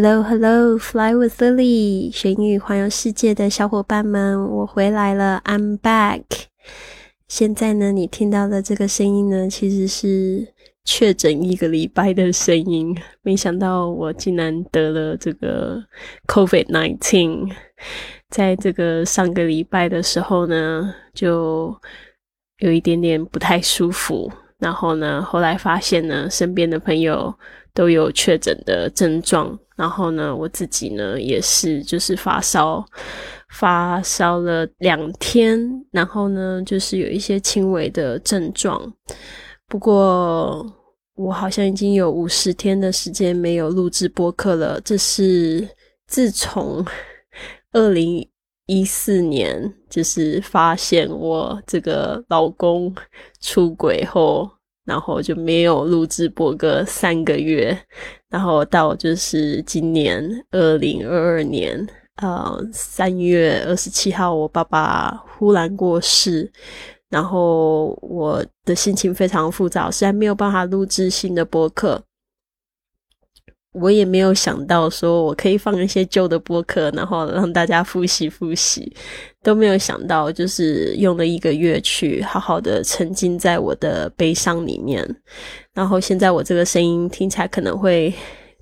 Hello, hello, fly with Lily，学英语环游世界的小伙伴们，我回来了，I'm back。现在呢，你听到的这个声音呢，其实是确诊一个礼拜的声音。没想到我竟然得了这个 COVID nineteen，在这个上个礼拜的时候呢，就有一点点不太舒服。然后呢，后来发现呢，身边的朋友都有确诊的症状。然后呢，我自己呢也是，就是发烧，发烧了两天，然后呢，就是有一些轻微的症状。不过我好像已经有五十天的时间没有录制播客了。这是自从 二零一四年，就是发现我这个老公出轨后。然后就没有录制播个三个月，然后到就是今年二零二二年，呃三月二十七号，我爸爸忽然过世，然后我的心情非常复杂，虽然没有办法录制新的播客。我也没有想到说我可以放一些旧的播客，然后让大家复习复习，都没有想到，就是用了一个月去好好的沉浸在我的悲伤里面。然后现在我这个声音听起来可能会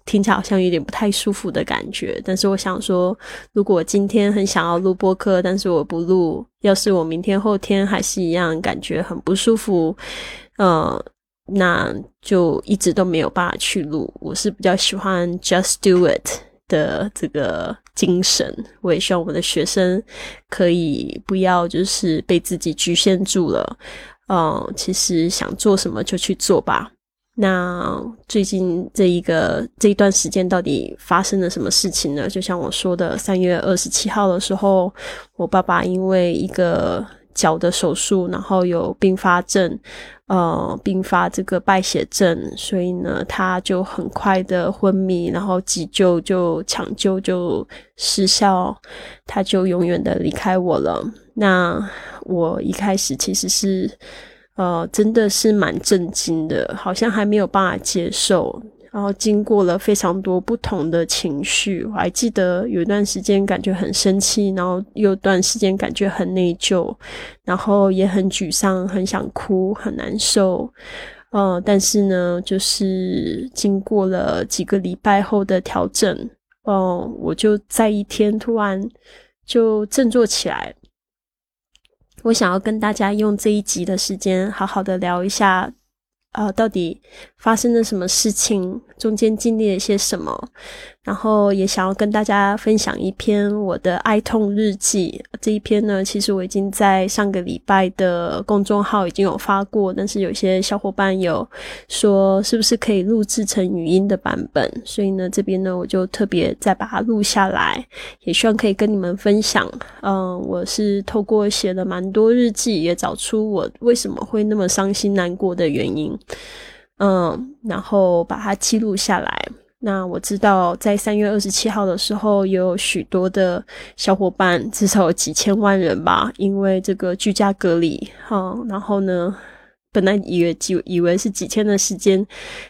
听起来好像有点不太舒服的感觉，但是我想说，如果今天很想要录播客，但是我不录，要是我明天后天还是一样感觉很不舒服，嗯。那就一直都没有办法去录。我是比较喜欢 just do it 的这个精神。我也希望我的学生可以不要就是被自己局限住了。嗯，其实想做什么就去做吧。那最近这一个这一段时间到底发生了什么事情呢？就像我说的，三月二十七号的时候，我爸爸因为一个。脚的手术，然后有并发症，呃，并发这个败血症，所以呢，他就很快的昏迷，然后急救就抢救就失效，他就永远的离开我了。那我一开始其实是，呃，真的是蛮震惊的，好像还没有办法接受。然后经过了非常多不同的情绪，我还记得有一段时间感觉很生气，然后有段时间感觉很内疚，然后也很沮丧，很想哭，很难受。嗯，但是呢，就是经过了几个礼拜后的调整，嗯，我就在一天突然就振作起来。我想要跟大家用这一集的时间，好好的聊一下。啊，到底发生了什么事情？中间经历了些什么？然后也想要跟大家分享一篇我的哀痛日记。这一篇呢，其实我已经在上个礼拜的公众号已经有发过，但是有些小伙伴有说是不是可以录制成语音的版本？所以呢，这边呢我就特别再把它录下来，也希望可以跟你们分享。嗯，我是透过写了蛮多日记，也找出我为什么会那么伤心难过的原因。嗯，然后把它记录下来。那我知道，在三月二十七号的时候，有许多的小伙伴，至少有几千万人吧，因为这个居家隔离，哈，然后呢，本来以为就以为是几天的时间，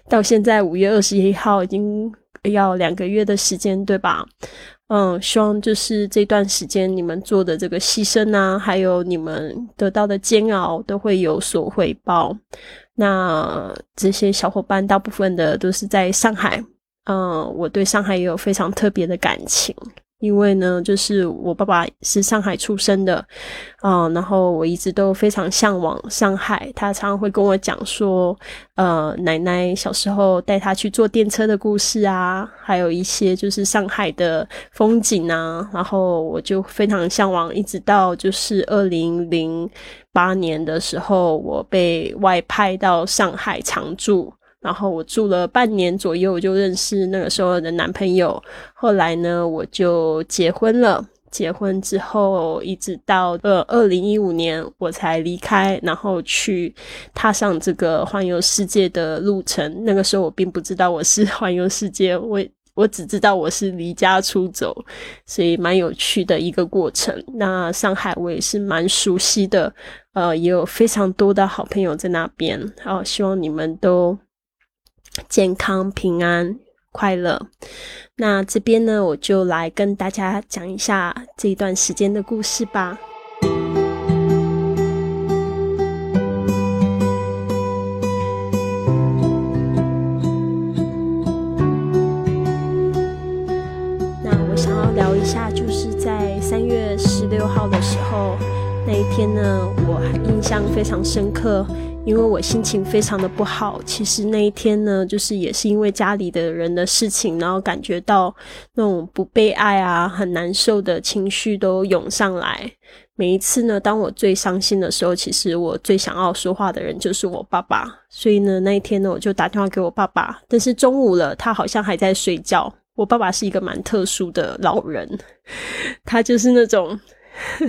到现在五月二十一号已经要两个月的时间，对吧？嗯，希望就是这段时间你们做的这个牺牲啊，还有你们得到的煎熬，都会有所回报。那这些小伙伴大部分的都是在上海，嗯，我对上海也有非常特别的感情。因为呢，就是我爸爸是上海出生的，嗯，然后我一直都非常向往上海。他常常会跟我讲说，呃，奶奶小时候带他去坐电车的故事啊，还有一些就是上海的风景啊。然后我就非常向往，一直到就是二零零八年的时候，我被外派到上海常住。然后我住了半年左右，我就认识那个时候的男朋友。后来呢，我就结婚了。结婚之后，一直到呃二零一五年，我才离开，然后去踏上这个环游世界的路程。那个时候我并不知道我是 环游世界，我我只知道我是离家出走，所以蛮有趣的一个过程。那上海我也是蛮熟悉的，呃，也有非常多的好朋友在那边。好，希望你们都。健康平安快乐。那这边呢，我就来跟大家讲一下这一段时间的故事吧。那我想要聊一下，就是在三月十六号的时候，那一天呢，我印象非常深刻。因为我心情非常的不好，其实那一天呢，就是也是因为家里的人的事情，然后感觉到那种不被爱啊，很难受的情绪都涌上来。每一次呢，当我最伤心的时候，其实我最想要说话的人就是我爸爸。所以呢，那一天呢，我就打电话给我爸爸，但是中午了，他好像还在睡觉。我爸爸是一个蛮特殊的老人，他就是那种，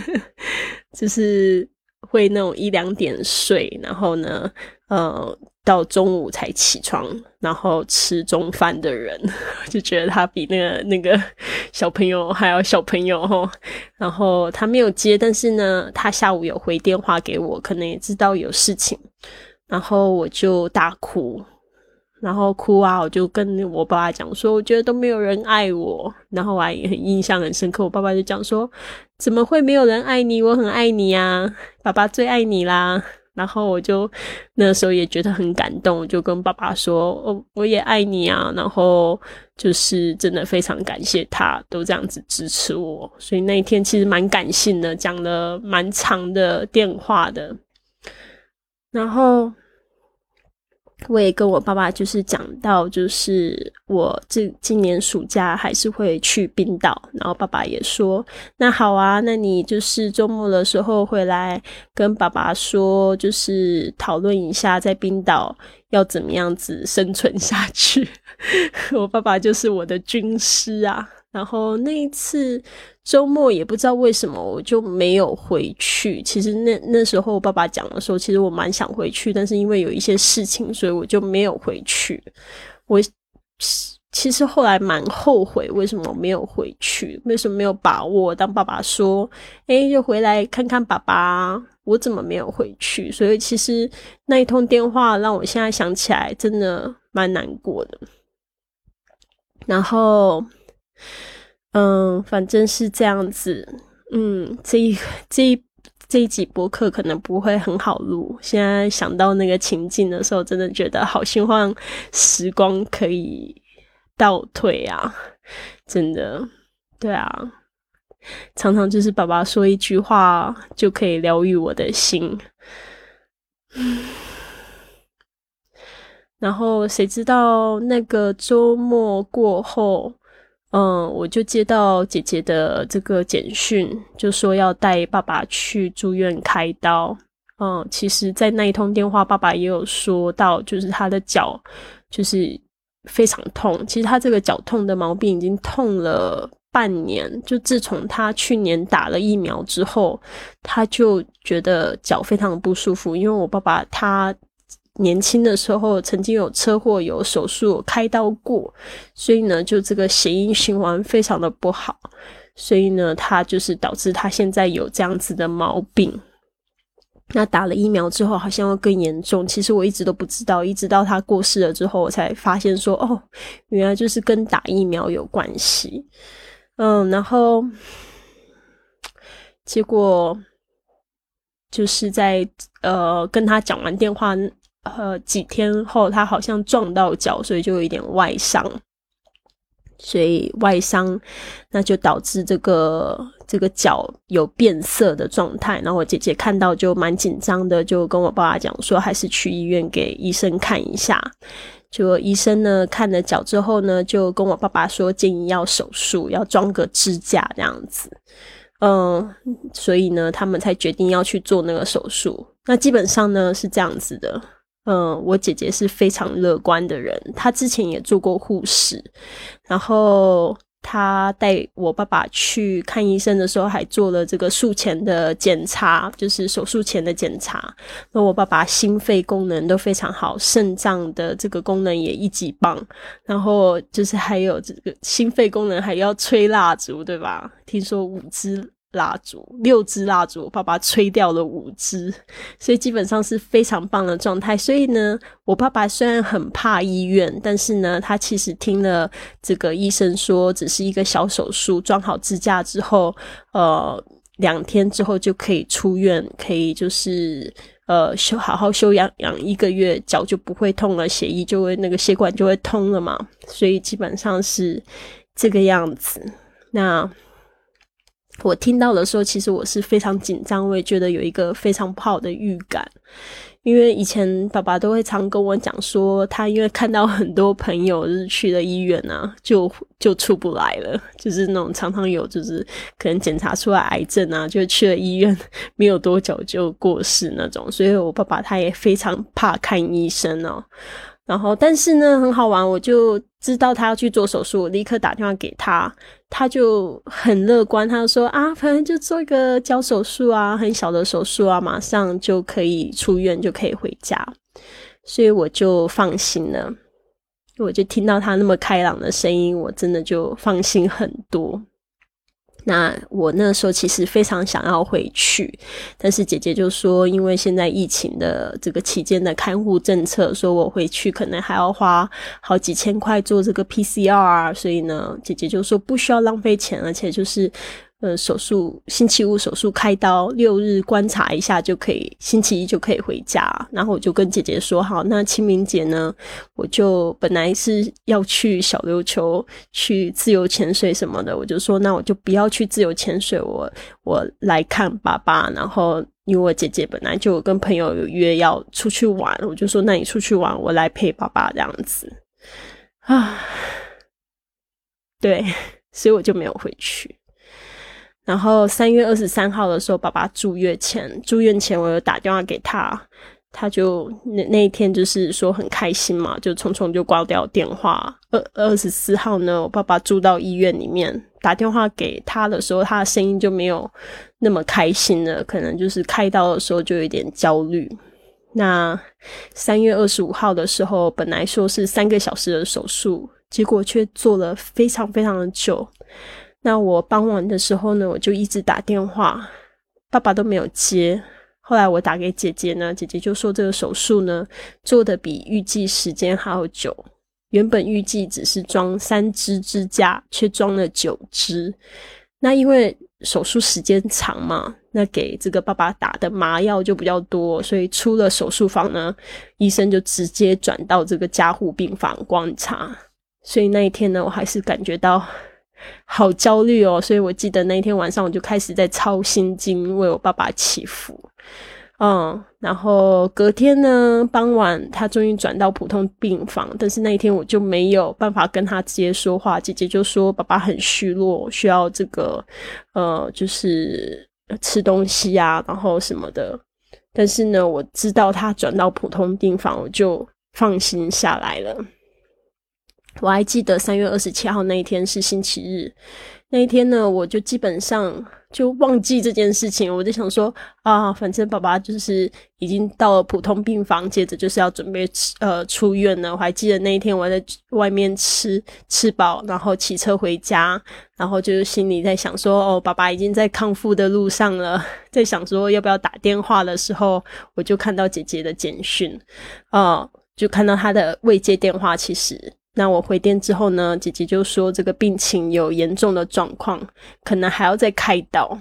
就是。会那种一两点睡，然后呢，呃，到中午才起床，然后吃中饭的人，就觉得他比那个那个小朋友还要小朋友哈。然后他没有接，但是呢，他下午有回电话给我，可能也知道有事情，然后我就大哭。然后哭啊，我就跟我爸爸讲说，我觉得都没有人爱我。然后我还很印象很深刻，我爸爸就讲说，怎么会没有人爱你？我很爱你啊，爸爸最爱你啦。然后我就那时候也觉得很感动，我就跟爸爸说，我我也爱你啊。然后就是真的非常感谢他都这样子支持我，所以那一天其实蛮感性的，讲了蛮长的电话的。然后。我也跟我爸爸就是讲到，就是我这今年暑假还是会去冰岛，然后爸爸也说，那好啊，那你就是周末的时候回来跟爸爸说，就是讨论一下在冰岛要怎么样子生存下去。我爸爸就是我的军师啊。然后那一次周末也不知道为什么我就没有回去。其实那那时候爸爸讲的时候，其实我蛮想回去，但是因为有一些事情，所以我就没有回去。我其实后来蛮后悔，为什么没有回去？为什么没有把握？当爸爸说：“哎，就回来看看爸爸。”我怎么没有回去？所以其实那一通电话让我现在想起来，真的蛮难过的。然后。嗯，反正是这样子。嗯，这一这一这一集播客可能不会很好录。现在想到那个情境的时候，真的觉得好希望时光可以倒退啊！真的，对啊，常常就是爸爸说一句话就可以疗愈我的心。然后谁知道那个周末过后。嗯，我就接到姐姐的这个简讯，就说要带爸爸去住院开刀。嗯，其实，在那一通电话，爸爸也有说到，就是他的脚就是非常痛。其实他这个脚痛的毛病已经痛了半年，就自从他去年打了疫苗之后，他就觉得脚非常不舒服。因为我爸爸他。年轻的时候曾经有车祸、有手术、开刀过，所以呢，就这个血液循环非常的不好，所以呢，他就是导致他现在有这样子的毛病。那打了疫苗之后，好像会更严重。其实我一直都不知道，一直到他过世了之后，我才发现说，哦，原来就是跟打疫苗有关系。嗯，然后结果就是在呃跟他讲完电话。呃，几天后他好像撞到脚，所以就有一点外伤，所以外伤那就导致这个这个脚有变色的状态。然后我姐姐看到就蛮紧张的，就跟我爸爸讲说，还是去医院给医生看一下。就医生呢看了脚之后呢，就跟我爸爸说建议要手术，要装个支架这样子。嗯，所以呢，他们才决定要去做那个手术。那基本上呢是这样子的。嗯，我姐姐是非常乐观的人，她之前也做过护士，然后她带我爸爸去看医生的时候，还做了这个术前的检查，就是手术前的检查。那我爸爸心肺功能都非常好，肾脏的这个功能也一级棒，然后就是还有这个心肺功能还要吹蜡烛，对吧？听说五支蜡烛，六支蜡烛，爸爸吹掉了五支，所以基本上是非常棒的状态。所以呢，我爸爸虽然很怕医院，但是呢，他其实听了这个医生说，只是一个小手术，装好支架之后，呃，两天之后就可以出院，可以就是呃休好好休养养一个月，脚就不会痛了，血液就会那个血管就会通了嘛。所以基本上是这个样子。那。我听到的时候，其实我是非常紧张，我也觉得有一个非常不好的预感，因为以前爸爸都会常跟我讲说，他因为看到很多朋友就是去了医院啊，就就出不来了，就是那种常常有就是可能检查出来癌症啊，就去了医院没有多久就过世那种，所以我爸爸他也非常怕看医生哦。然后，但是呢，很好玩，我就知道他要去做手术，我立刻打电话给他，他就很乐观，他就说啊，反正就做一个脚手术啊，很小的手术啊，马上就可以出院，就可以回家，所以我就放心了，我就听到他那么开朗的声音，我真的就放心很多。那我那时候其实非常想要回去，但是姐姐就说，因为现在疫情的这个期间的看护政策，说我回去可能还要花好几千块做这个 PCR，所以呢，姐姐就说不需要浪费钱，而且就是。呃，手术星期五手术开刀，六日观察一下就可以，星期一就可以回家。然后我就跟姐姐说，好，那清明节呢，我就本来是要去小琉球去自由潜水什么的，我就说，那我就不要去自由潜水，我我来看爸爸。然后因为我姐姐本来就跟朋友有约要出去玩，我就说，那你出去玩，我来陪爸爸这样子啊。对，所以我就没有回去。然后三月二十三号的时候，爸爸住院前，住院前我有打电话给他，他就那那一天就是说很开心嘛，就匆匆就挂掉电话。二二十四号呢，我爸爸住到医院里面，打电话给他的时候，他的声音就没有那么开心了，可能就是开刀的时候就有点焦虑。那三月二十五号的时候，本来说是三个小时的手术，结果却做了非常非常的久。那我傍晚的时候呢，我就一直打电话，爸爸都没有接。后来我打给姐姐呢，姐姐就说这个手术呢做的比预计时间还要久。原本预计只是装三支支架，却装了九支。那因为手术时间长嘛，那给这个爸爸打的麻药就比较多，所以出了手术房呢，医生就直接转到这个加护病房观察。所以那一天呢，我还是感觉到。好焦虑哦，所以我记得那一天晚上我就开始在抄心经为我爸爸祈福，嗯，然后隔天呢傍晚他终于转到普通病房，但是那一天我就没有办法跟他直接说话，姐姐就说爸爸很虚弱，需要这个呃就是吃东西啊，然后什么的，但是呢我知道他转到普通病房，我就放心下来了。我还记得三月二十七号那一天是星期日，那一天呢，我就基本上就忘记这件事情。我就想说啊，反正爸爸就是已经到了普通病房，接着就是要准备呃出院了。我还记得那一天我在外面吃吃饱，然后骑车回家，然后就是心里在想说，哦，爸爸已经在康复的路上了。在想说要不要打电话的时候，我就看到姐姐的简讯，啊，就看到她的未接电话，其实。那我回电之后呢，姐姐就说这个病情有严重的状况，可能还要再开刀。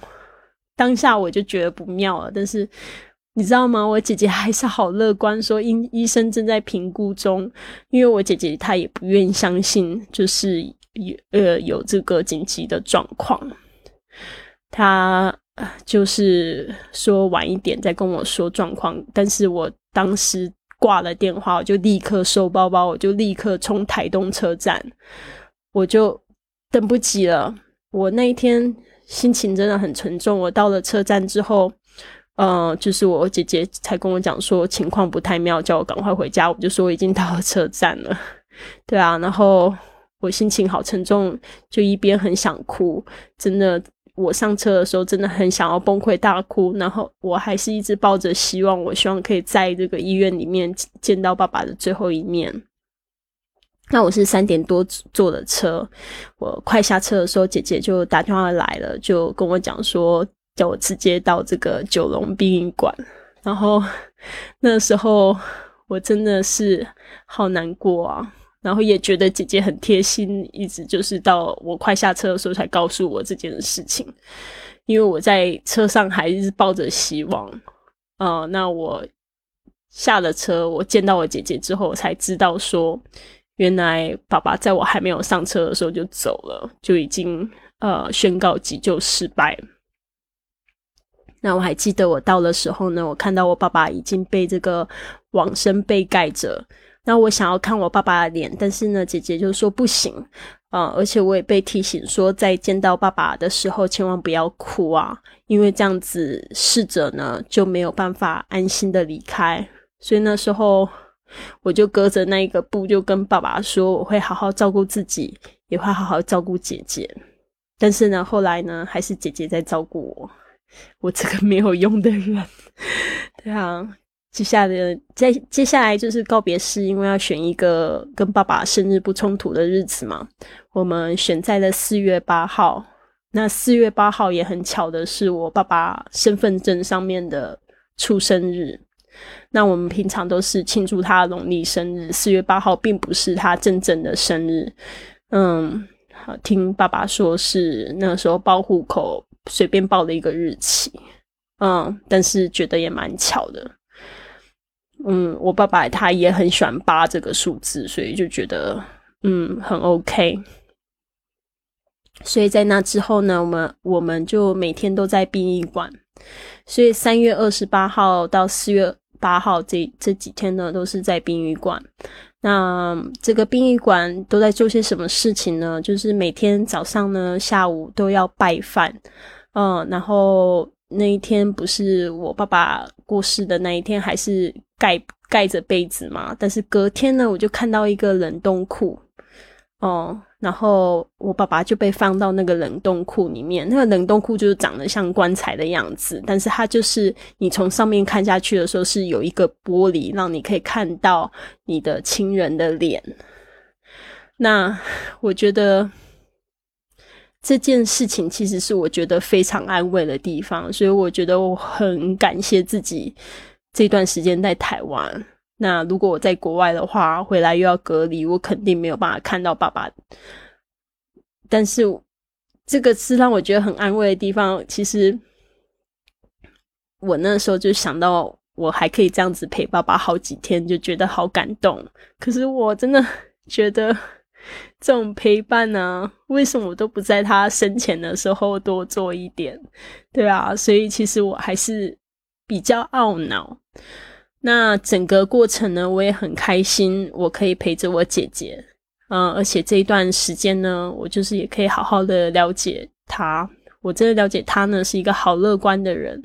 当下我就觉得不妙了，但是你知道吗？我姐姐还是好乐观，说医医生正在评估中。因为我姐姐她也不愿意相信，就是有呃有这个紧急的状况，她就是说晚一点再跟我说状况。但是我当时。挂了电话，我就立刻收包包，我就立刻冲台东车站，我就等不及了。我那一天心情真的很沉重。我到了车站之后，呃，就是我姐姐才跟我讲说情况不太妙，叫我赶快回家。我就说我已经到了车站了，对啊，然后我心情好沉重，就一边很想哭，真的。我上车的时候真的很想要崩溃大哭，然后我还是一直抱着希望，我希望可以在这个医院里面见到爸爸的最后一面。那我是三点多坐的车，我快下车的时候，姐姐就打电话来了，就跟我讲说，叫我直接到这个九龙殡仪馆。然后那时候我真的是好难过啊，然后也觉得姐姐很贴心，一直就是到我快下车的时候才告诉我这件事情，因为我在车上还是抱着希望。啊，那我下了车，我见到我姐姐之后，才知道说。原来爸爸在我还没有上车的时候就走了，就已经呃宣告急救失败。那我还记得我到的时候呢，我看到我爸爸已经被这个网身被盖着。那我想要看我爸爸的脸，但是呢，姐姐就说不行啊，而且我也被提醒说，在见到爸爸的时候千万不要哭啊，因为这样子逝者呢就没有办法安心的离开。所以那时候。我就隔着那一个布，就跟爸爸说，我会好好照顾自己，也会好好照顾姐姐。但是呢，后来呢，还是姐姐在照顾我，我这个没有用的人。对啊，接下来在接下来就是告别式，因为要选一个跟爸爸生日不冲突的日子嘛。我们选在了四月八号。那四月八号也很巧的是，我爸爸身份证上面的出生日。那我们平常都是庆祝他农历生日，四月八号并不是他真正的生日。嗯，好，听爸爸说是那时候报户口随便报了一个日期。嗯，但是觉得也蛮巧的。嗯，我爸爸他也很喜欢八这个数字，所以就觉得嗯很 OK。所以在那之后呢，我们我们就每天都在殡仪馆。所以三月二十八号到四月。八号这这几天呢，都是在殡仪馆。那这个殡仪馆都在做些什么事情呢？就是每天早上呢、下午都要拜饭。嗯，然后那一天不是我爸爸过世的那一天，还是盖盖着被子嘛？但是隔天呢，我就看到一个冷冻库。哦。然后我爸爸就被放到那个冷冻库里面，那个冷冻库就是长得像棺材的样子，但是它就是你从上面看下去的时候是有一个玻璃，让你可以看到你的亲人的脸。那我觉得这件事情其实是我觉得非常安慰的地方，所以我觉得我很感谢自己这段时间在台湾。那如果我在国外的话，回来又要隔离，我肯定没有办法看到爸爸。但是这个是让我觉得很安慰的地方。其实我那时候就想到，我还可以这样子陪爸爸好几天，就觉得好感动。可是我真的觉 得 这种陪伴呢，为什么我都不在他生前的时候多做一点？对啊，所以其实我还是比较懊恼。那整个过程呢，我也很开心，我可以陪着我姐姐，嗯，而且这一段时间呢，我就是也可以好好的了解她。我真的了解她呢，是一个好乐观的人。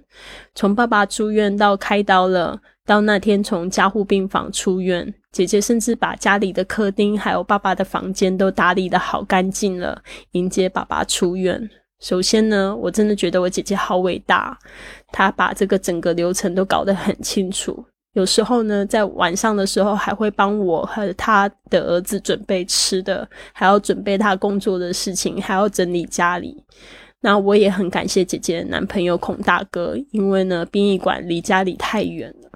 从爸爸住院到开刀了，到那天从加护病房出院，姐姐甚至把家里的客厅还有爸爸的房间都打理的好干净了，迎接爸爸出院。首先呢，我真的觉得我姐姐好伟大，她把这个整个流程都搞得很清楚。有时候呢，在晚上的时候还会帮我和他的儿子准备吃的，还要准备他工作的事情，还要整理家里。那我也很感谢姐姐的男朋友孔大哥，因为呢，殡仪馆离家里太远了，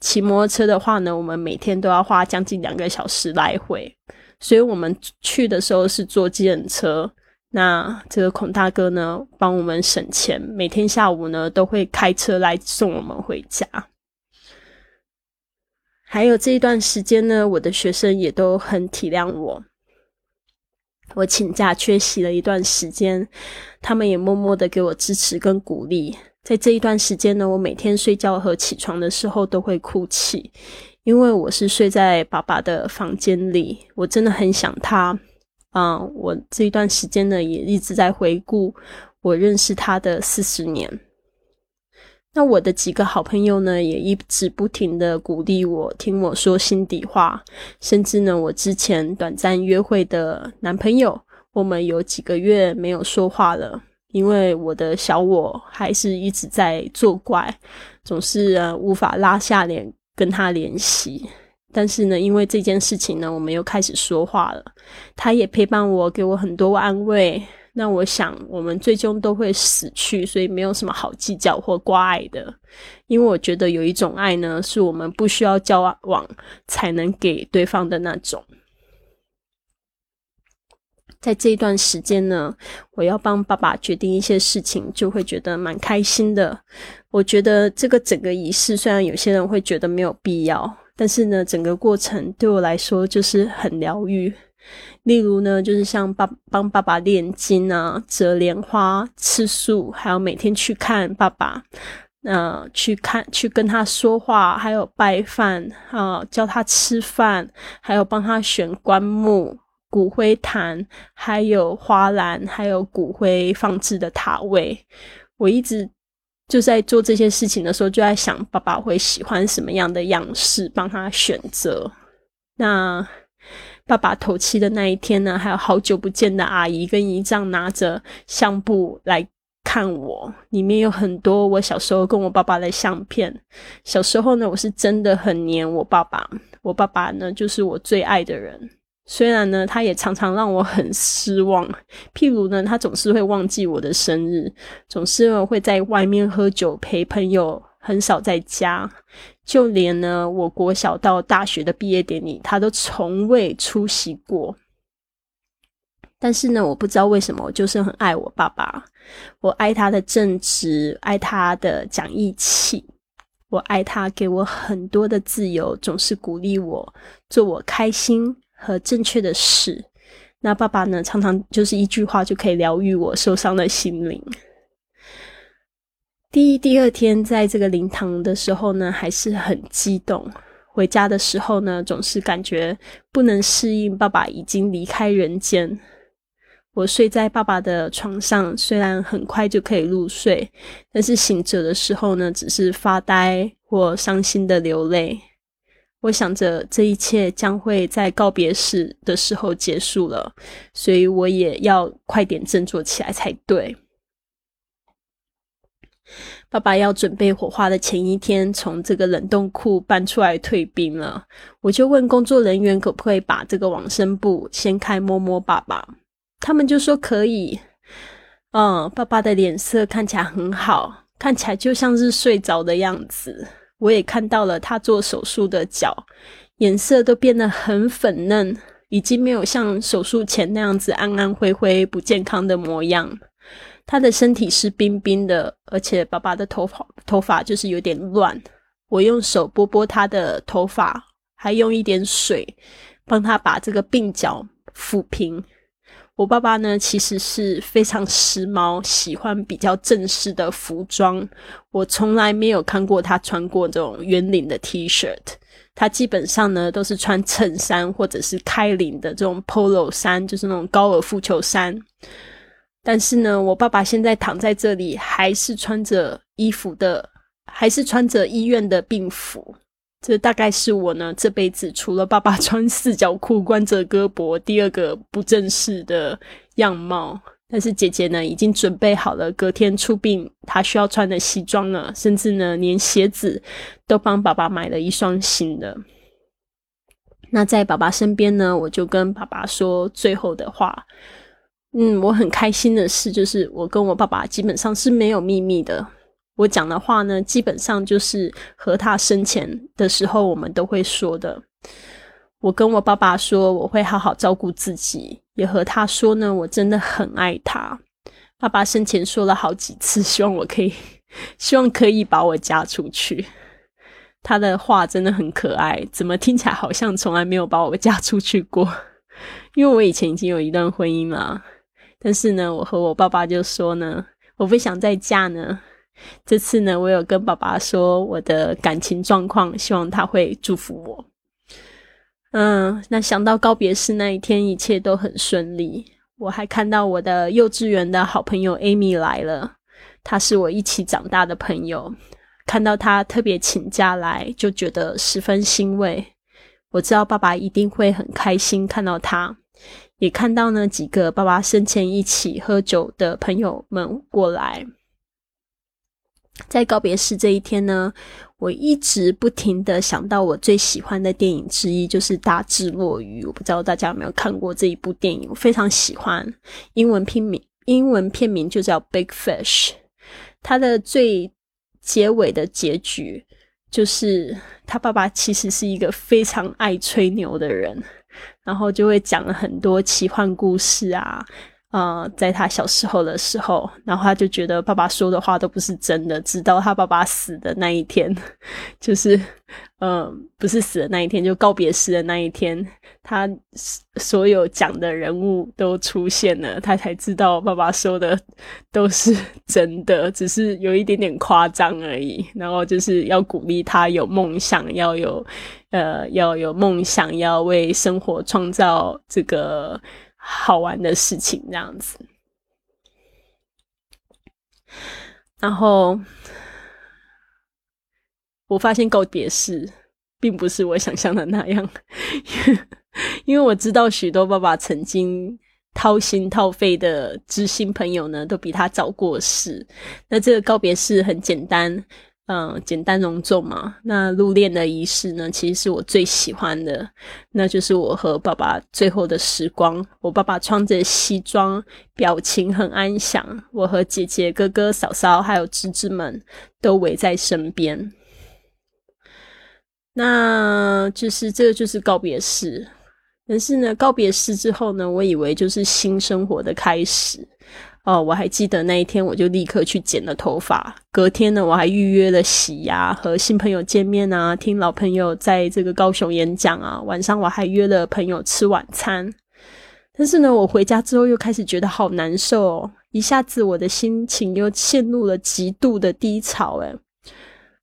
骑摩托车的话呢，我们每天都要花将近两个小时来回，所以我们去的时候是坐机程车。那这个孔大哥呢，帮我们省钱，每天下午呢都会开车来送我们回家。还有这一段时间呢，我的学生也都很体谅我。我请假缺席了一段时间，他们也默默的给我支持跟鼓励。在这一段时间呢，我每天睡觉和起床的时候都会哭泣，因为我是睡在爸爸的房间里，我真的很想他。嗯，我这一段时间呢，也一直在回顾我认识他的四十年。那我的几个好朋友呢，也一直不停的鼓励我，听我说心底话。甚至呢，我之前短暂约会的男朋友，我们有几个月没有说话了，因为我的小我还是一直在作怪，总是无法拉下脸跟他联系。但是呢，因为这件事情呢，我们又开始说话了。他也陪伴我，给我很多安慰。那我想，我们最终都会死去，所以没有什么好计较或挂碍的。因为我觉得有一种爱呢，是我们不需要交往才能给对方的那种。在这一段时间呢，我要帮爸爸决定一些事情，就会觉得蛮开心的。我觉得这个整个仪式，虽然有些人会觉得没有必要，但是呢，整个过程对我来说就是很疗愈。例如呢，就是像爸帮爸爸练经啊、折莲花、吃素，还有每天去看爸爸，呃，去看去跟他说话，还有拜饭啊，教他吃饭，还有帮他选棺木。骨灰坛，还有花篮，还有骨灰放置的塔位。我一直就在做这些事情的时候，就在想爸爸会喜欢什么样的样式，帮他选择。那爸爸头七的那一天呢，还有好久不见的阿姨跟姨丈拿着相簿来看我，里面有很多我小时候跟我爸爸的相片。小时候呢，我是真的很黏我爸爸，我爸爸呢就是我最爱的人。虽然呢，他也常常让我很失望。譬如呢，他总是会忘记我的生日，总是会在外面喝酒陪朋友，很少在家。就连呢，我国小到大学的毕业典礼，他都从未出席过。但是呢，我不知道为什么，我就是很爱我爸爸。我爱他的正直，爱他的讲义气，我爱他给我很多的自由，总是鼓励我做我开心。和正确的事，那爸爸呢？常常就是一句话就可以疗愈我受伤的心灵。第一、第二天在这个灵堂的时候呢，还是很激动。回家的时候呢，总是感觉不能适应爸爸已经离开人间。我睡在爸爸的床上，虽然很快就可以入睡，但是醒着的时候呢，只是发呆或伤心的流泪。我想着这一切将会在告别式的时候结束了，所以我也要快点振作起来才对。爸爸要准备火化的前一天，从这个冷冻库搬出来退冰了。我就问工作人员可不可以把这个往生布掀开摸摸爸爸，他们就说可以。嗯，爸爸的脸色看起来很好，看起来就像是睡着的样子。我也看到了他做手术的脚，颜色都变得很粉嫩，已经没有像手术前那样子暗暗灰灰、不健康的模样。他的身体是冰冰的，而且爸爸的头发头发就是有点乱。我用手拨拨他的头发，还用一点水帮他把这个鬓角抚平。我爸爸呢，其实是非常时髦，喜欢比较正式的服装。我从来没有看过他穿过这种圆领的 T 恤，他基本上呢都是穿衬衫或者是开领的这种 Polo 衫，就是那种高尔夫球衫。但是呢，我爸爸现在躺在这里，还是穿着衣服的，还是穿着医院的病服。这大概是我呢这辈子除了爸爸 穿四角裤光着胳膊，第二个不正式的样貌。但是姐姐呢已经准备好了隔天出殡她需要穿的西装了，甚至呢连鞋子都帮爸爸买了一双新的。那在爸爸身边呢，我就跟爸爸说最后的话。嗯，我很开心的是，就是我跟我爸爸基本上是没有秘密的。我讲的话呢，基本上就是和他生前的时候我们都会说的。我跟我爸爸说我会好好照顾自己，也和他说呢，我真的很爱他。爸爸生前说了好几次，希望我可以，希望可以把我嫁出去。他的话真的很可爱，怎么听起来好像从来没有把我嫁出去过？因为我以前已经有一段婚姻了，但是呢，我和我爸爸就说呢，我不想再嫁呢。这次呢，我有跟爸爸说我的感情状况，希望他会祝福我。嗯，那想到告别式那一天，一切都很顺利。我还看到我的幼稚园的好朋友 Amy 来了，她是我一起长大的朋友。看到她特别请假来，就觉得十分欣慰。我知道爸爸一定会很开心看到他，也看到呢几个爸爸生前一起喝酒的朋友们过来。在告别式这一天呢，我一直不停的想到我最喜欢的电影之一，就是《大智若愚》。我不知道大家有没有看过这一部电影，我非常喜欢。英文片名，英文片名就叫《Big Fish》。它的最结尾的结局，就是他爸爸其实是一个非常爱吹牛的人，然后就会讲了很多奇幻故事啊。呃，在他小时候的时候，然后他就觉得爸爸说的话都不是真的，直到他爸爸死的那一天，就是，嗯，不是死的那一天，就告别式的那一天，他所有讲的人物都出现了，他才知道爸爸说的都是真的，只是有一点点夸张而已。然后就是要鼓励他有梦想，要有，呃，要有梦想，要为生活创造这个。好玩的事情这样子，然后我发现告别式并不是我想象的那样，因为我知道许多爸爸曾经掏心掏肺的知心朋友呢，都比他早过世。那这个告别式很简单。嗯，简单隆重嘛。那入殓的仪式呢，其实是我最喜欢的，那就是我和爸爸最后的时光。我爸爸穿着西装，表情很安详。我和姐姐、哥哥、嫂嫂还有侄子们都围在身边。那就是这个就是告别式。但是呢，告别式之后呢，我以为就是新生活的开始。哦，我还记得那一天，我就立刻去剪了头发。隔天呢，我还预约了洗牙和新朋友见面啊，听老朋友在这个高雄演讲啊。晚上我还约了朋友吃晚餐。但是呢，我回家之后又开始觉得好难受，一下子我的心情又陷入了极度的低潮。诶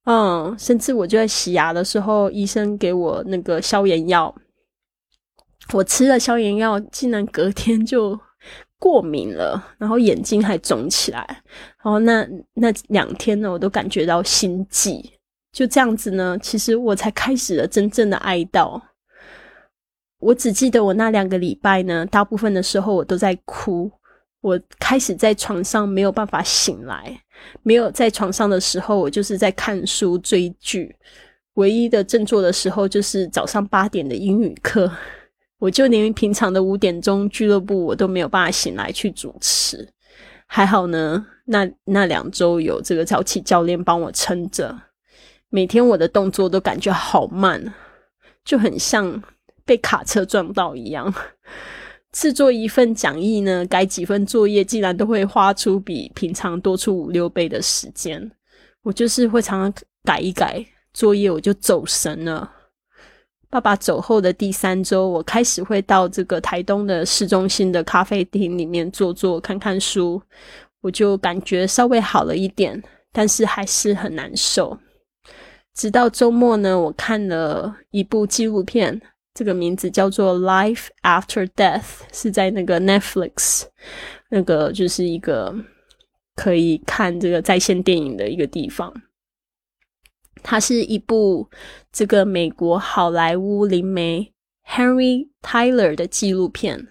嗯，甚至我就在洗牙的时候，医生给我那个消炎药，我吃了消炎药，竟然隔天就。过敏了，然后眼睛还肿起来，然后那那两天呢，我都感觉到心悸。就这样子呢，其实我才开始了真正的哀悼。我只记得我那两个礼拜呢，大部分的时候我都在哭。我开始在床上没有办法醒来，没有在床上的时候，我就是在看书追剧。唯一的振作的时候，就是早上八点的英语课。我就连平常的五点钟俱乐部我都没有办法醒来去主持，还好呢。那那两周有这个早起教练帮我撑着，每天我的动作都感觉好慢，就很像被卡车撞到一样。制作一份讲义呢，改几份作业，竟然都会花出比平常多出五六倍的时间。我就是会常常改一改作业，我就走神了。爸爸走后的第三周，我开始会到这个台东的市中心的咖啡厅里面坐坐、看看书，我就感觉稍微好了一点，但是还是很难受。直到周末呢，我看了一部纪录片，这个名字叫做《Life After Death》，是在那个 Netflix，那个就是一个可以看这个在线电影的一个地方。它是一部这个美国好莱坞灵媒 Henry Tyler 的纪录片。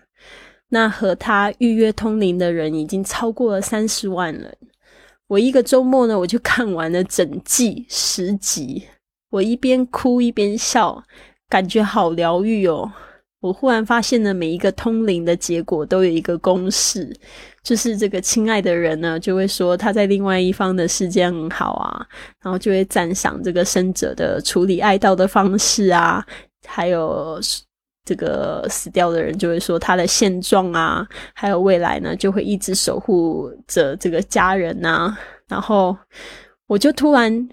那和他预约通灵的人已经超过了三十万人。我一个周末呢，我就看完了整季十集。我一边哭一边笑，感觉好疗愈哦。我忽然发现呢，每一个通灵的结果都有一个公式，就是这个亲爱的人呢，就会说他在另外一方的世界很好啊，然后就会赞赏这个生者的处理哀悼的方式啊，还有这个死掉的人就会说他的现状啊，还有未来呢，就会一直守护着这个家人呐。然后我就突然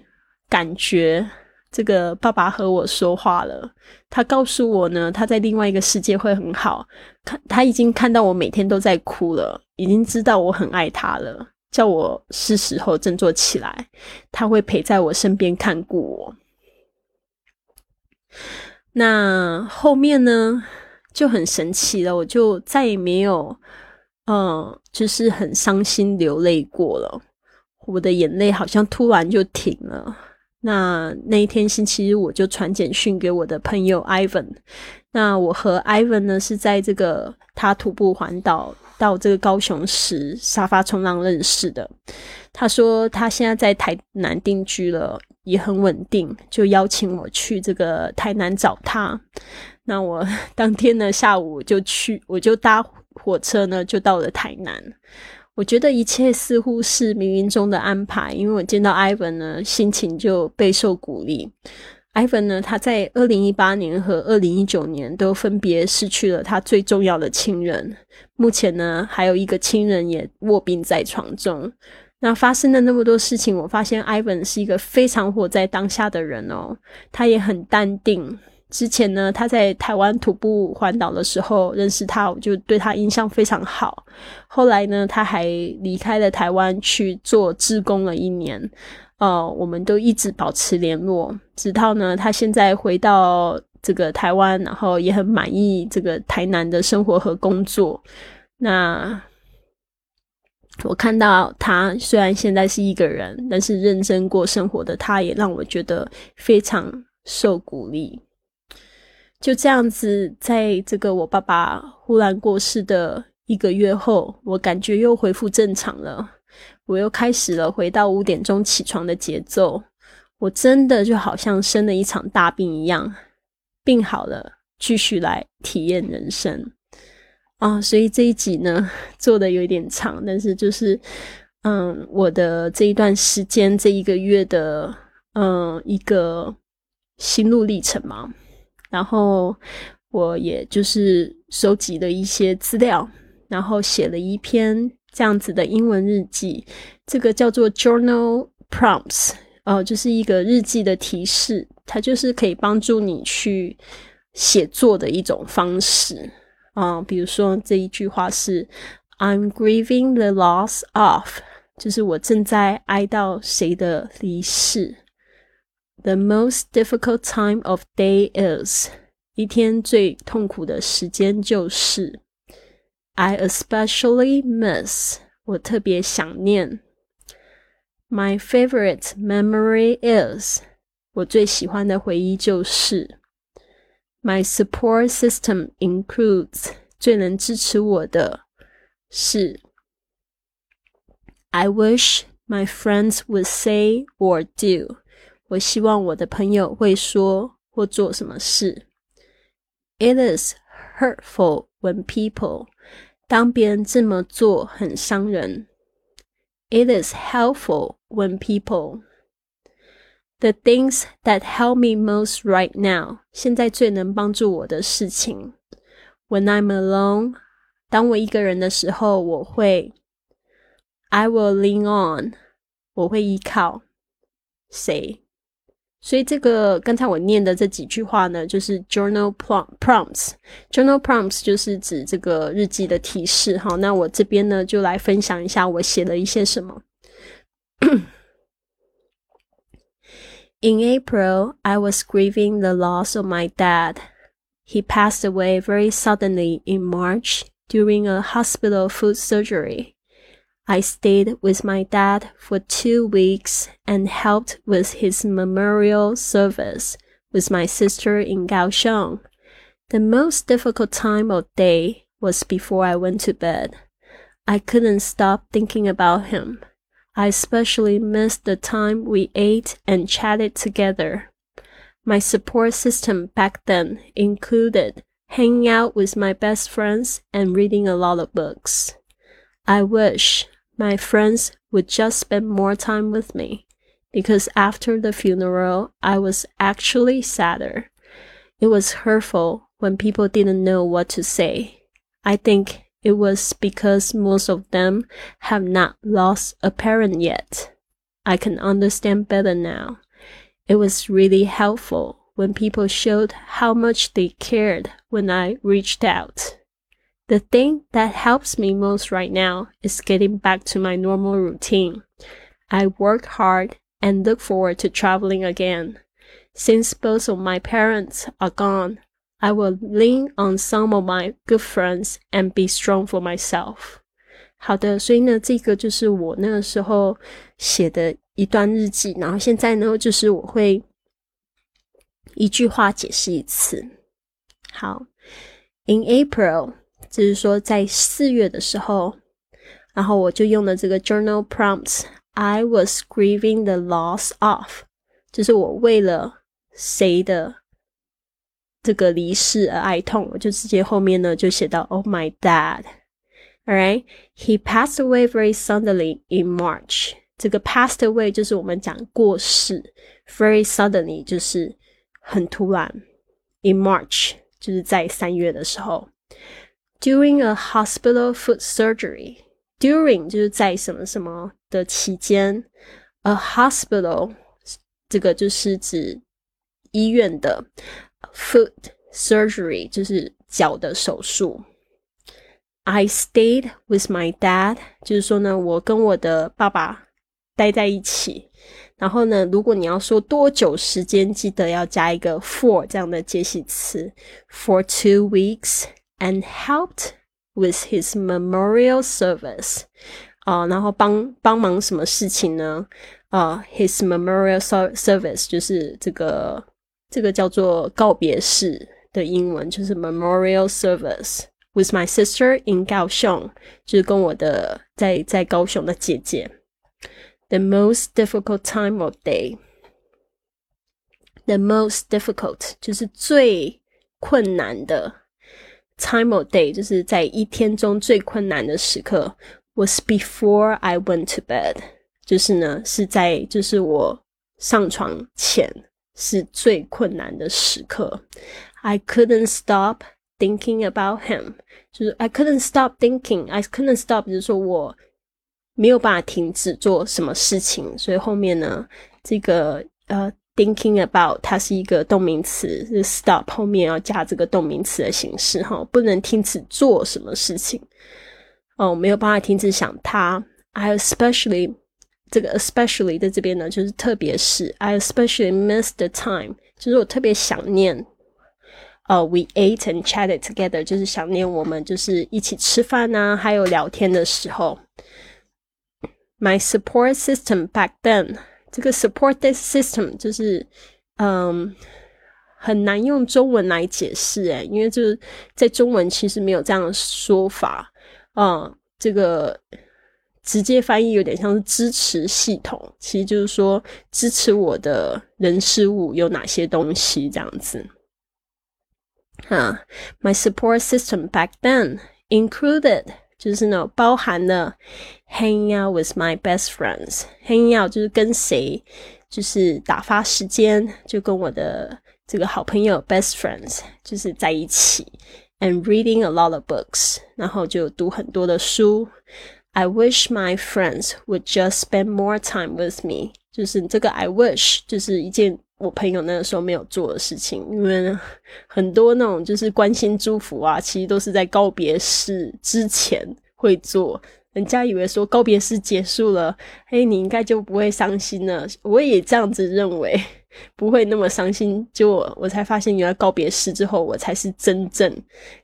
感觉。这个爸爸和我说话了，他告诉我呢，他在另外一个世界会很好。看，他已经看到我每天都在哭了，已经知道我很爱他了，叫我是时候振作起来。他会陪在我身边看顾我。那后面呢就很神奇了，我就再也没有，嗯，就是很伤心流泪过了。我的眼泪好像突然就停了。那那一天星期日，我就传简讯给我的朋友 Ivan。那我和 Ivan 呢是在这个他徒步环岛到这个高雄时沙发冲浪认识的。他说他现在在台南定居了，也很稳定，就邀请我去这个台南找他。那我 当天呢下午就去，我就搭火车呢就到了台南。我觉得一切似乎是冥冥中的安排，因为我见到 Ivan 呢，心情就备受鼓励。Ivan 呢，他在二零一八年和二零一九年都分别失去了他最重要的亲人，目前呢，还有一个亲人也卧病在床中。那发生了那么多事情，我发现 Ivan 是一个非常活在当下的人哦，他也很淡定。之前呢，他在台湾徒步环岛的时候认识他，我就对他印象非常好。后来呢，他还离开了台湾去做志工了一年，呃，我们都一直保持联络，直到呢，他现在回到这个台湾，然后也很满意这个台南的生活和工作。那我看到他虽然现在是一个人，但是认真过生活的他，也让我觉得非常受鼓励。就这样子，在这个我爸爸忽然过世的一个月后，我感觉又恢复正常了。我又开始了回到五点钟起床的节奏。我真的就好像生了一场大病一样，病好了，继续来体验人生啊！所以这一集呢，做的有点长，但是就是，嗯，我的这一段时间，这一个月的，嗯，一个心路历程嘛。然后我也就是收集了一些资料，然后写了一篇这样子的英文日记。这个叫做 Journal Prompts，哦，就是一个日记的提示，它就是可以帮助你去写作的一种方式啊。比如说这一句话是 "I'm grieving the loss of"，就是我正在哀悼谁的离世。The most difficult time of day is 一天最痛苦的时间就是 I especially miss 我特别想念 My favorite memory is 我最喜欢的回忆就是 My support system includes 最能支持我的是 I wish my friends would say or do 我希望我的朋友会说或做什么事。It is hurtful when people 当别人这么做很伤人。It is helpful when people the things that help me most right now 现在最能帮助我的事情。When I'm alone 当我一个人的时候，我会 I will lean on 我会依靠谁？ 所以这个刚才我念的这几句话呢，就是 journal prompts。journal prompts 就是指这个日记的提示。哈，那我这边呢就来分享一下我写了一些什么。In April, I was grieving the loss of my dad. He passed away very suddenly in March during a hospital foot surgery. I stayed with my dad for two weeks and helped with his memorial service with my sister in Kaohsiung. The most difficult time of day was before I went to bed. I couldn't stop thinking about him. I especially missed the time we ate and chatted together. My support system back then included hanging out with my best friends and reading a lot of books. I wish my friends would just spend more time with me because after the funeral, I was actually sadder. It was hurtful when people didn't know what to say. I think it was because most of them have not lost a parent yet. I can understand better now. It was really helpful when people showed how much they cared when I reached out. The thing that helps me most right now is getting back to my normal routine. I work hard and look forward to traveling again. Since both of my parents are gone, I will lean on some of my good friends and be strong for myself. 好的，所以呢，这个就是我那个时候写的一段日记。然后现在呢，就是我会一句话解释一次。好，In April, 就是说在四月的时候，然后我就用了这个 journal prompts。I was grieving the loss of，就是我为了谁的这个离世而哀痛，我就直接后面呢就写到 Oh my dad。Alright, he passed away very suddenly in March。这个 passed away 就是我们讲过世，very suddenly 就是很突然。In March 就是在三月的时候 ，during a hospital foot surgery。During 就是在什么什么的期间，a hospital 这个就是指医院的 foot surgery 就是脚的手术。I stayed with my dad，就是说呢，我跟我的爸爸待在一起。然后呢，如果你要说多久时间，记得要加一个 for 这样的介系词，for two weeks and helped with his memorial service，啊，然后帮帮忙什么事情呢？啊，his memorial service 就是这个这个叫做告别式的英文，就是 memorial service with my sister in 高雄，就是跟我的在在高雄的姐姐。The most difficult time of day. The most difficult 就是最困难的 time of day，就是在一天中最困难的时刻。Was before I went to bed，就是呢是在就是我上床前是最困难的时刻。I couldn't stop thinking about him，就是 I couldn't stop thinking，I couldn't stop，就是说我没有办法停止做什么事情。所以后面呢，这个呃。Thinking about 它是一个动名词，是 stop 后面要加这个动名词的形式哈，不能停止做什么事情哦，没有办法停止想他。I especially 这个 especially 在这边呢，就是特别是 I especially miss the time，就是我特别想念。呃，we ate and chatted together，就是想念我们就是一起吃饭呐，还有聊天的时候。My support system back then。这个 support this system 就是，嗯，很难用中文来解释诶，因为就是在中文其实没有这样的说法，嗯，这个直接翻译有点像是支持系统，其实就是说支持我的人事物有哪些东西这样子。啊，My support system back then included 就是呢包含了。Hang out with my best friends. Hang out 就是跟谁，就是打发时间，就跟我的这个好朋友 best friends 就是在一起。And reading a lot of books，然后就读很多的书。I wish my friends would just spend more time with me。就是这个 I wish 就是一件我朋友那个时候没有做的事情，因为很多那种就是关心祝福啊，其实都是在告别式之前会做。人家以为说告别式结束了，嘿，你应该就不会伤心了。我也这样子认为，不会那么伤心。就我我才发现，原来告别式之后，我才是真正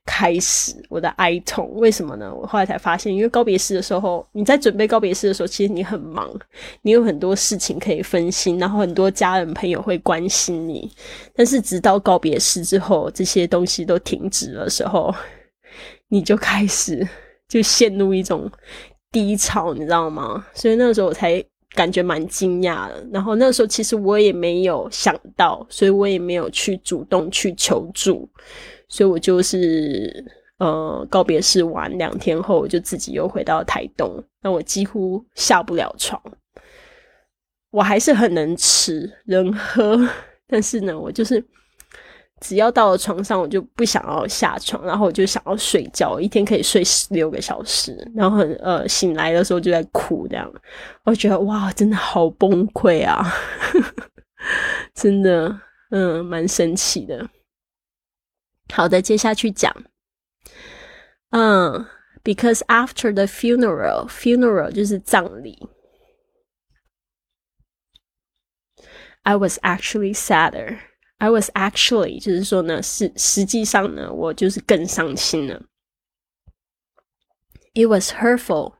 开始我的哀痛。为什么呢？我后来才发现，因为告别式的时候，你在准备告别式的时候，其实你很忙，你有很多事情可以分心，然后很多家人朋友会关心你。但是直到告别式之后，这些东西都停止的时候，你就开始。就陷入一种低潮，你知道吗？所以那个时候我才感觉蛮惊讶的。然后那个时候其实我也没有想到，所以我也没有去主动去求助。所以我就是呃告别式完两天后，我就自己又回到台东。那我几乎下不了床，我还是很能吃能喝，但是呢，我就是。只要到了床上，我就不想要下床，然后我就想要睡觉，一天可以睡十六个小时，然后很呃醒来的时候就在哭，这样我觉得哇，真的好崩溃啊，真的，嗯，蛮神奇的。好的，接下去讲，嗯，because after the funeral，funeral 就是葬礼，I was actually sadder。I was actually，就是说呢，是实际上呢，我就是更伤心了。It was hurtful，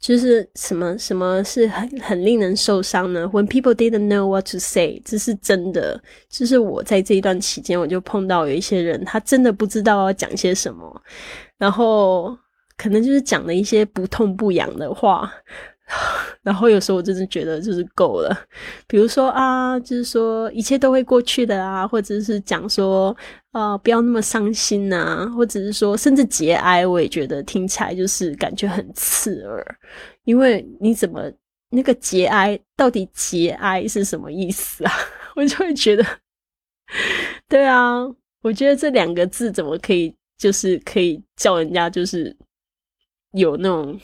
就是什么什么是很很令人受伤呢？When people didn't know what to say，这是真的。就是我在这一段期间，我就碰到有一些人，他真的不知道要讲些什么。然后可能就是讲了一些不痛不痒的话。然后有时候我真的觉得就是够了，比如说啊，就是说一切都会过去的啊，或者是讲说啊不要那么伤心呐，或者是说甚至节哀，我也觉得听起来就是感觉很刺耳，因为你怎么那个节哀到底节哀是什么意思啊？我就会觉得，对啊，我觉得这两个字怎么可以就是可以叫人家就是有那种。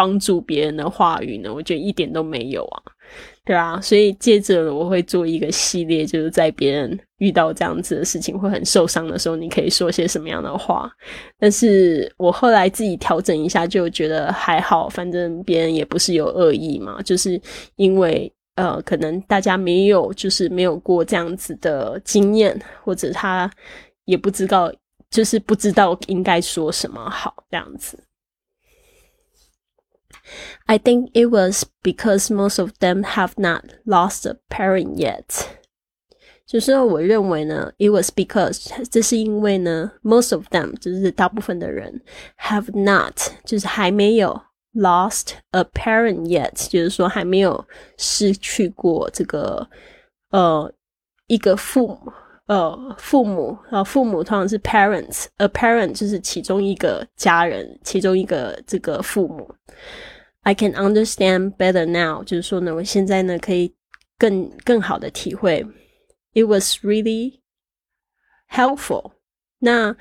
帮助别人的话语呢？我觉得一点都没有啊，对啊，所以接着我会做一个系列，就是在别人遇到这样子的事情会很受伤的时候，你可以说些什么样的话。但是我后来自己调整一下，就觉得还好，反正别人也不是有恶意嘛，就是因为呃，可能大家没有就是没有过这样子的经验，或者他也不知道，就是不知道应该说什么好这样子。I think it was because most of them have not lost a parent yet。就是我认为呢，it was because 这是因为呢，most of them 就是大部分的人 have not 就是还没有 lost a parent yet，就是说还没有失去过这个呃一个父母呃父母啊父母通常是 parents，a parent 就是其中一个家人，其中一个这个父母。 I can understand better now，就是说呢，我现在呢可以更更好的体会。It was really helpful。那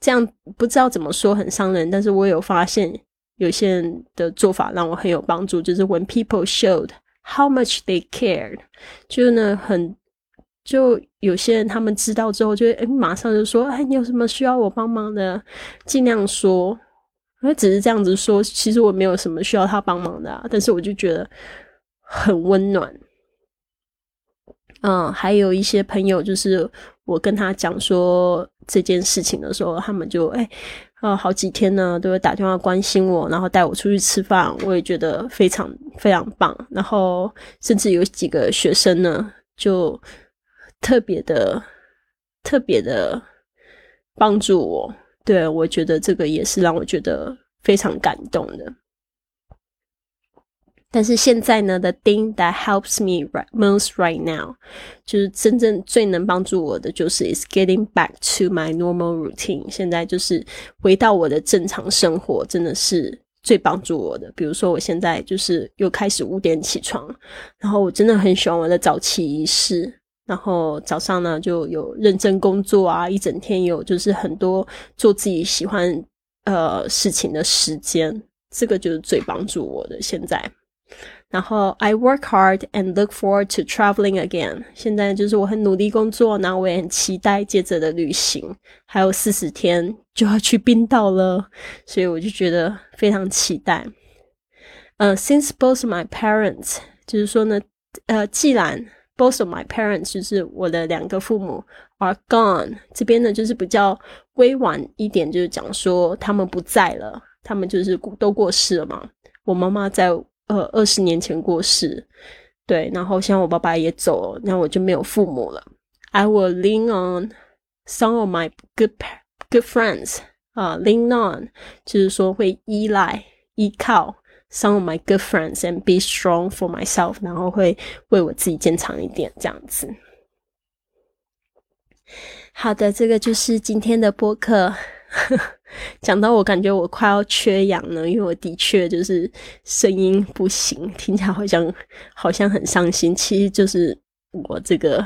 这样不知道怎么说很伤人，但是我有发现有些人的做法让我很有帮助，就是 When people showed how much they cared，就呢很就有些人他们知道之后，就哎马上就说，哎你有什么需要我帮忙的，尽量说。他只是这样子说，其实我没有什么需要他帮忙的，啊，但是我就觉得很温暖。嗯，还有一些朋友，就是我跟他讲说这件事情的时候，他们就哎，呃，好几天呢都会打电话关心我，然后带我出去吃饭，我也觉得非常非常棒。然后甚至有几个学生呢，就特别的特别的帮助我。对，我觉得这个也是让我觉得非常感动的。但是现在呢，the thing that helps me most right now，就是真正最能帮助我的，就是 is getting back to my normal routine。现在就是回到我的正常生活，真的是最帮助我的。比如说，我现在就是又开始五点起床，然后我真的很喜欢我的早起仪式。然后早上呢，就有认真工作啊，一整天有就是很多做自己喜欢呃事情的时间，这个就是最帮助我的现在。然后 I work hard and look forward to traveling again。现在就是我很努力工作，然后我也很期待接着的旅行，还有四十天就要去冰岛了，所以我就觉得非常期待。呃，Since both my parents，就是说呢，呃，既然 Both of my parents 就是我的两个父母 are gone。这边呢就是比较委婉一点，就是讲说他们不在了，他们就是都过世了嘛。我妈妈在呃二十年前过世，对，然后现在我爸爸也走了，那我就没有父母了。I will lean on some of my good good friends 啊，lean on 就是说会依赖依靠。Some of my good friends and be strong for myself，然后会为我自己坚强一点，这样子。好的，这个就是今天的播客。讲到我感觉我快要缺氧了，因为我的确就是声音不行，听起来好像好像很伤心。其实就是我这个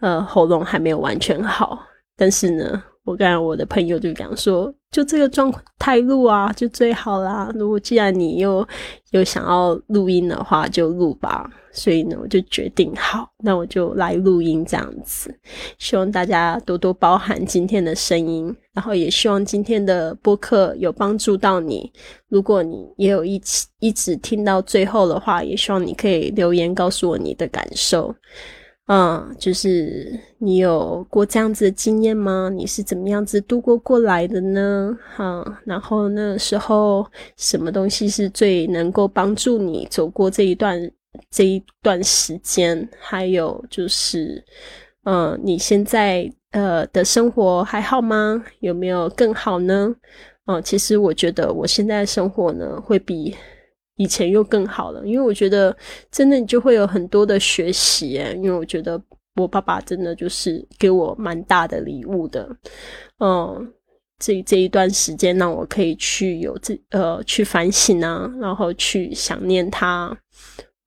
呃喉咙还没有完全好，但是呢。我跟我的朋友就讲说，就这个状态录啊，就最好啦。如果既然你又有想要录音的话，就录吧。所以呢，我就决定好，那我就来录音这样子。希望大家多多包涵今天的声音，然后也希望今天的播客有帮助到你。如果你也有一起一直听到最后的话，也希望你可以留言告诉我你的感受。嗯，就是你有过这样子的经验吗？你是怎么样子度过过来的呢？哈，然后那时候什么东西是最能够帮助你走过这一段这一段时间？还有就是，嗯，你现在呃的生活还好吗？有没有更好呢？嗯，其实我觉得我现在的生活呢，会比以前又更好了，因为我觉得真的你就会有很多的学习，因为我觉得我爸爸真的就是给我蛮大的礼物的，嗯，这这一段时间让我可以去有这呃去反省啊，然后去想念他，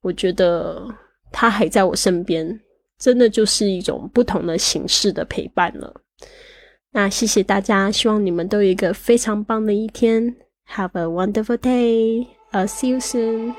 我觉得他还在我身边，真的就是一种不同的形式的陪伴了。那谢谢大家，希望你们都有一个非常棒的一天。Have a wonderful day. I'll see you soon.